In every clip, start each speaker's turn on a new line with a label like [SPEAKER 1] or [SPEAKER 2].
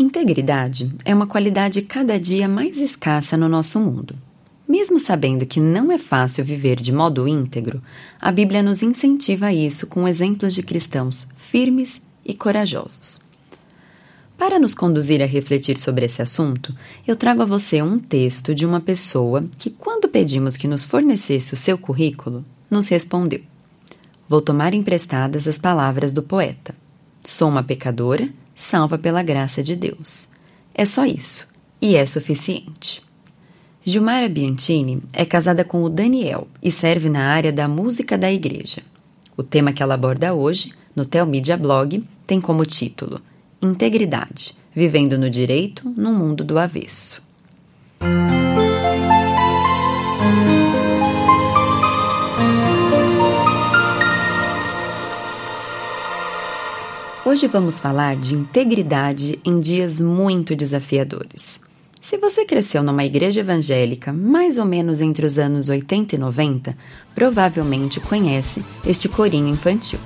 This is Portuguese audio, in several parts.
[SPEAKER 1] Integridade é uma qualidade cada dia mais escassa no nosso mundo. Mesmo sabendo que não é fácil viver de modo íntegro, a Bíblia nos incentiva a isso com exemplos de cristãos firmes e corajosos. Para nos conduzir a refletir sobre esse assunto, eu trago a você um texto de uma pessoa que, quando pedimos que nos fornecesse o seu currículo, nos respondeu: Vou tomar emprestadas as palavras do poeta. Sou uma pecadora salva pela graça de Deus. É só isso, e é suficiente. Gilmara Biantini é casada com o Daniel e serve na área da música da igreja. O tema que ela aborda hoje, no Telmídia Blog, tem como título Integridade, vivendo no direito num mundo do avesso. Hoje vamos falar de integridade em dias muito desafiadores. Se você cresceu numa igreja evangélica mais ou menos entre os anos 80 e 90, provavelmente conhece este corinho infantil.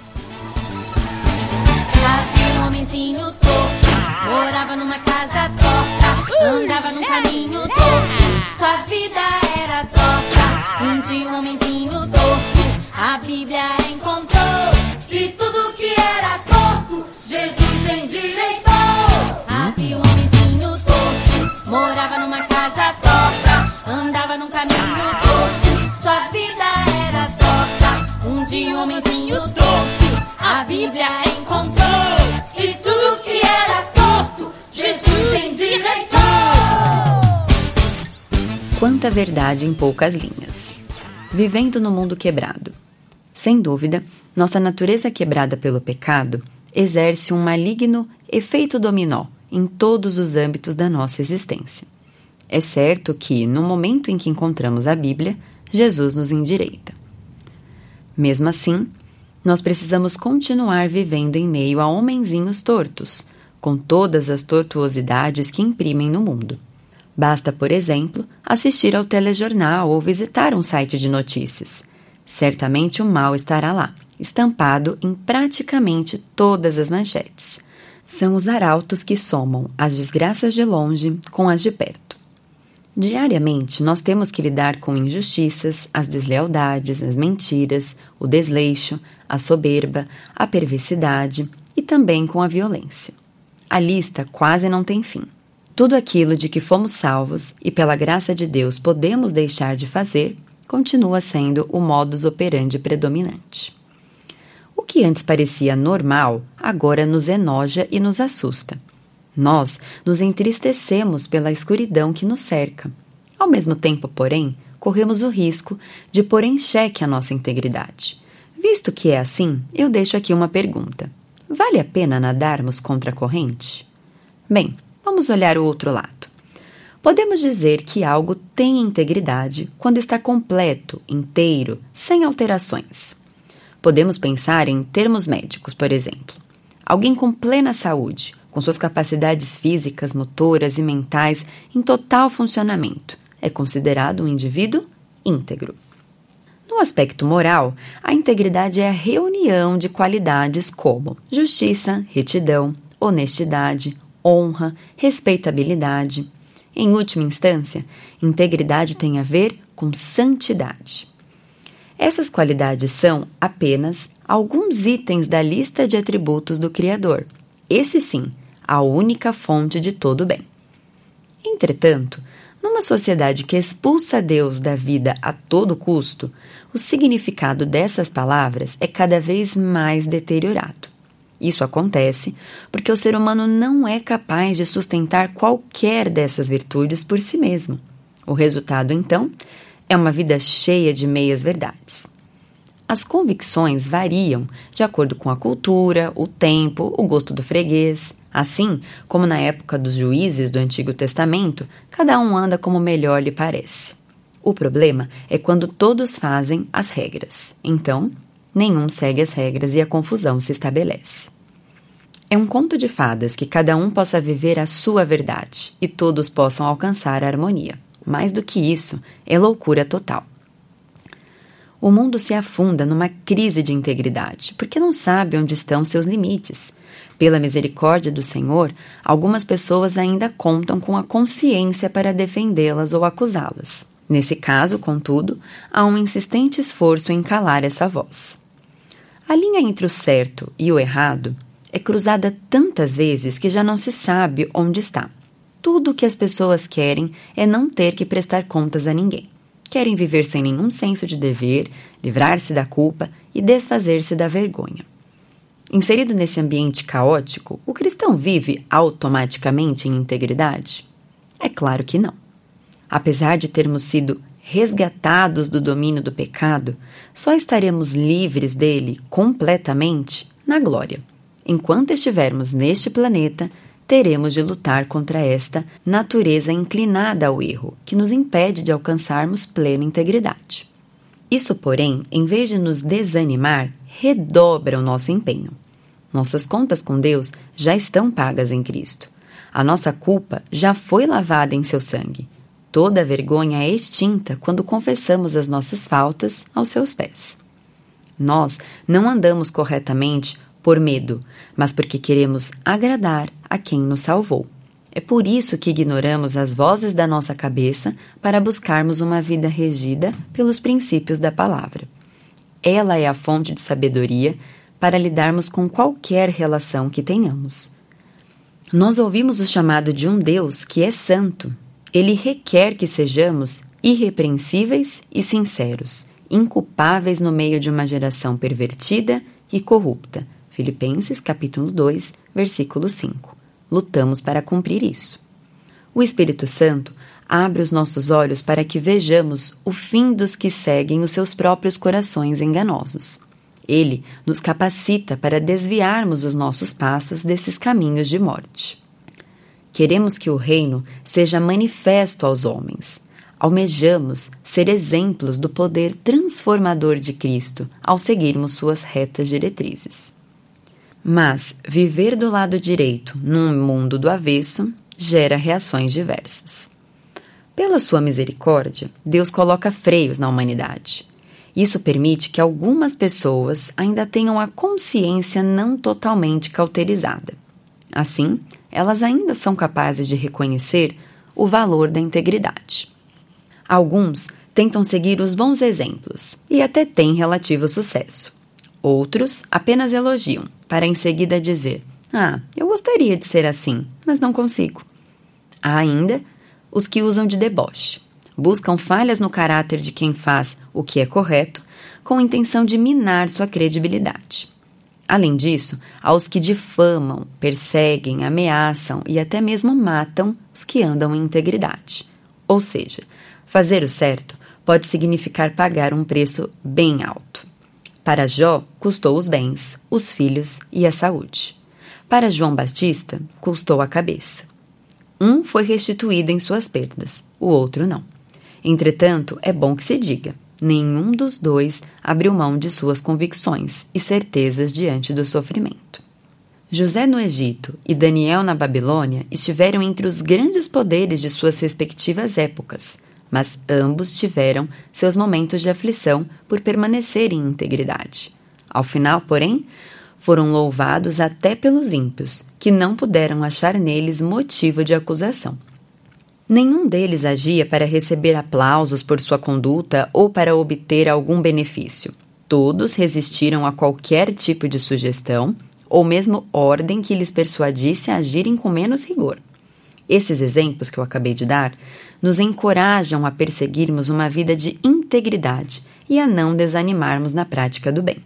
[SPEAKER 2] Havia um homenzinho torto, morava numa casa torta, andava num caminho torto, sua vida era torta. Um dia um homenzinho torto, a Bíblia encontrou
[SPEAKER 1] Quanta verdade em poucas linhas. Vivendo no mundo quebrado. Sem dúvida, nossa natureza quebrada pelo pecado exerce um maligno efeito dominó em todos os âmbitos da nossa existência. É certo que, no momento em que encontramos a Bíblia, Jesus nos endireita. Mesmo assim, nós precisamos continuar vivendo em meio a homenzinhos tortos, com todas as tortuosidades que imprimem no mundo. Basta, por exemplo, assistir ao telejornal ou visitar um site de notícias. Certamente o mal estará lá, estampado em praticamente todas as manchetes. São os arautos que somam as desgraças de longe com as de perto. Diariamente, nós temos que lidar com injustiças, as deslealdades, as mentiras, o desleixo, a soberba, a perversidade e também com a violência. A lista quase não tem fim. Tudo aquilo de que fomos salvos e pela graça de Deus podemos deixar de fazer continua sendo o modus operandi predominante. O que antes parecia normal, agora nos enoja e nos assusta. Nós nos entristecemos pela escuridão que nos cerca. Ao mesmo tempo, porém, corremos o risco de pôr em xeque a nossa integridade. Visto que é assim, eu deixo aqui uma pergunta: vale a pena nadarmos contra a corrente? Bem, vamos olhar o outro lado. Podemos dizer que algo tem integridade quando está completo, inteiro, sem alterações. Podemos pensar em termos médicos, por exemplo. Alguém com plena saúde, com suas capacidades físicas, motoras e mentais em total funcionamento, é considerado um indivíduo íntegro. No aspecto moral, a integridade é a reunião de qualidades como justiça, retidão, honestidade, honra, respeitabilidade. Em última instância, integridade tem a ver com santidade. Essas qualidades são apenas alguns itens da lista de atributos do Criador. Esse sim, a única fonte de todo bem. Entretanto, numa sociedade que expulsa Deus da vida a todo custo, o significado dessas palavras é cada vez mais deteriorado. Isso acontece porque o ser humano não é capaz de sustentar qualquer dessas virtudes por si mesmo. O resultado, então, é uma vida cheia de meias-verdades. As convicções variam de acordo com a cultura, o tempo, o gosto do freguês. Assim como na época dos juízes do Antigo Testamento, cada um anda como melhor lhe parece. O problema é quando todos fazem as regras. Então, nenhum segue as regras e a confusão se estabelece. É um conto de fadas que cada um possa viver a sua verdade e todos possam alcançar a harmonia. Mais do que isso, é loucura total. o mundo se afunda numa crise de integridade, porque não sabe onde estão seus limites. Pela misericórdia do Senhor, algumas pessoas ainda contam com a consciência para defendê-las ou acusá-las. Nesse caso, contudo, há um insistente esforço em calar essa voz. A linha entre o certo e o errado é cruzada tantas vezes que já não se sabe onde está. Tudo o que as pessoas querem é não ter que prestar contas a ninguém. Querem viver sem nenhum senso de dever, livrar-se da culpa e desfazer-se da vergonha. Inserido nesse ambiente caótico, o cristão vive automaticamente em integridade? É claro que não. Apesar de termos sido resgatados do domínio do pecado, só estaremos livres dele completamente na glória. Enquanto estivermos neste planeta, teremos de lutar contra esta natureza inclinada ao erro, que nos impede de alcançarmos plena integridade. Isso, porém, em vez de nos desanimar, redobra o nosso empenho. Nossas contas com Deus já estão pagas em Cristo. A nossa culpa já foi lavada em seu sangue. Toda vergonha é extinta quando confessamos as nossas faltas aos seus pés. Nós não andamos corretamente por medo, mas porque queremos agradar a quem nos salvou. É por isso que ignoramos as vozes da nossa cabeça para buscarmos uma vida regida pelos princípios da palavra. Ela é a fonte de sabedoria para lidarmos com qualquer relação que tenhamos. Nós ouvimos o chamado de um Deus que é santo. Ele requer que sejamos irrepreensíveis e sinceros, inculpáveis no meio de uma geração pervertida e corrupta. Filipenses capítulo 2, versículo 5. Lutamos para cumprir isso. O Espírito Santo abre os nossos olhos para que vejamos o fim dos que seguem os seus próprios corações enganosos. Ele nos capacita para desviarmos os nossos passos desses caminhos de morte. Queremos que o reino seja manifesto aos homens. Almejamos ser exemplos do poder transformador de Cristo ao seguirmos suas retas diretrizes. Mas viver do lado direito num mundo do avesso gera reações diversas. Pela sua misericórdia, Deus coloca freios na humanidade. Isso permite que algumas pessoas ainda tenham a consciência não totalmente cauterizada. Assim, elas ainda são capazes de reconhecer o valor da integridade. Alguns tentam seguir os bons exemplos e até têm relativo sucesso. Outros apenas elogiam, para em seguida dizer: Ah, eu gostaria de ser assim, mas não consigo. Há ainda os que usam de deboche buscam falhas no caráter de quem faz o que é correto, com intenção de minar sua credibilidade. Além disso, há os que difamam, perseguem, ameaçam e até mesmo matam os que andam em integridade. Ou seja, fazer o certo pode significar pagar um preço bem alto. Para Jó, custou os bens, os filhos e a saúde. Para João Batista, custou a cabeça. Um foi restituído em suas perdas, o outro não. Entretanto, é bom que se diga: nenhum dos dois abriu mão de suas convicções e certezas diante do sofrimento. José no Egito e Daniel na Babilônia estiveram entre os grandes poderes de suas respectivas épocas, mas ambos tiveram seus momentos de aflição por permanecerem em integridade. Ao final, porém, foram louvados até pelos ímpios, que não puderam achar neles motivo de acusação. Nenhum deles agia para receber aplausos por sua conduta ou para obter algum benefício. Todos resistiram a qualquer tipo de sugestão ou mesmo ordem que lhes persuadisse a agirem com menos rigor. Esses exemplos que eu acabei de dar nos encorajam a perseguirmos uma vida de integridade e a não desanimarmos na prática do bem.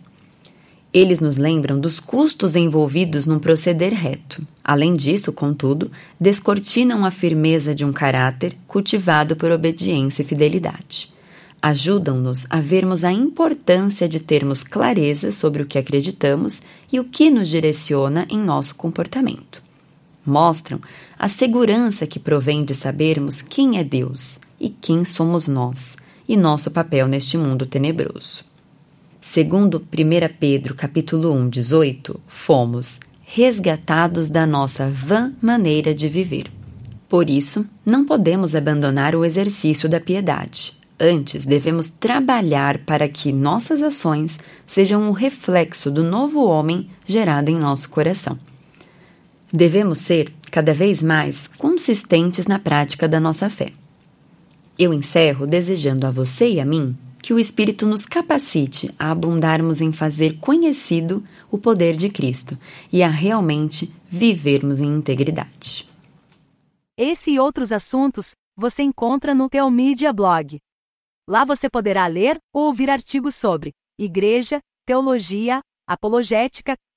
[SPEAKER 1] Eles nos lembram dos custos envolvidos num proceder reto. Além disso, contudo, descortinam a firmeza de um caráter cultivado por obediência e fidelidade. Ajudam-nos a vermos a importância de termos clareza sobre o que acreditamos e o que nos direciona em nosso comportamento. Mostram a segurança que provém de sabermos quem é Deus e quem somos nós e nosso papel neste mundo tenebroso. Segundo 1 Pedro capítulo 1, 18, fomos resgatados da nossa vã maneira de viver. Por isso, não podemos abandonar o exercício da piedade. Antes, devemos trabalhar para que nossas ações sejam um reflexo do novo homem gerado em nosso coração. Devemos ser, cada vez mais, consistentes na prática da nossa fé. Eu encerro desejando a você e a mim que o Espírito nos capacite a abundarmos em fazer conhecido o poder de Cristo e a realmente vivermos em integridade.
[SPEAKER 3] Esse e outros assuntos você encontra no Teomídia Blog. Lá você poderá ler ou ouvir artigos sobre igreja, teologia, apologética,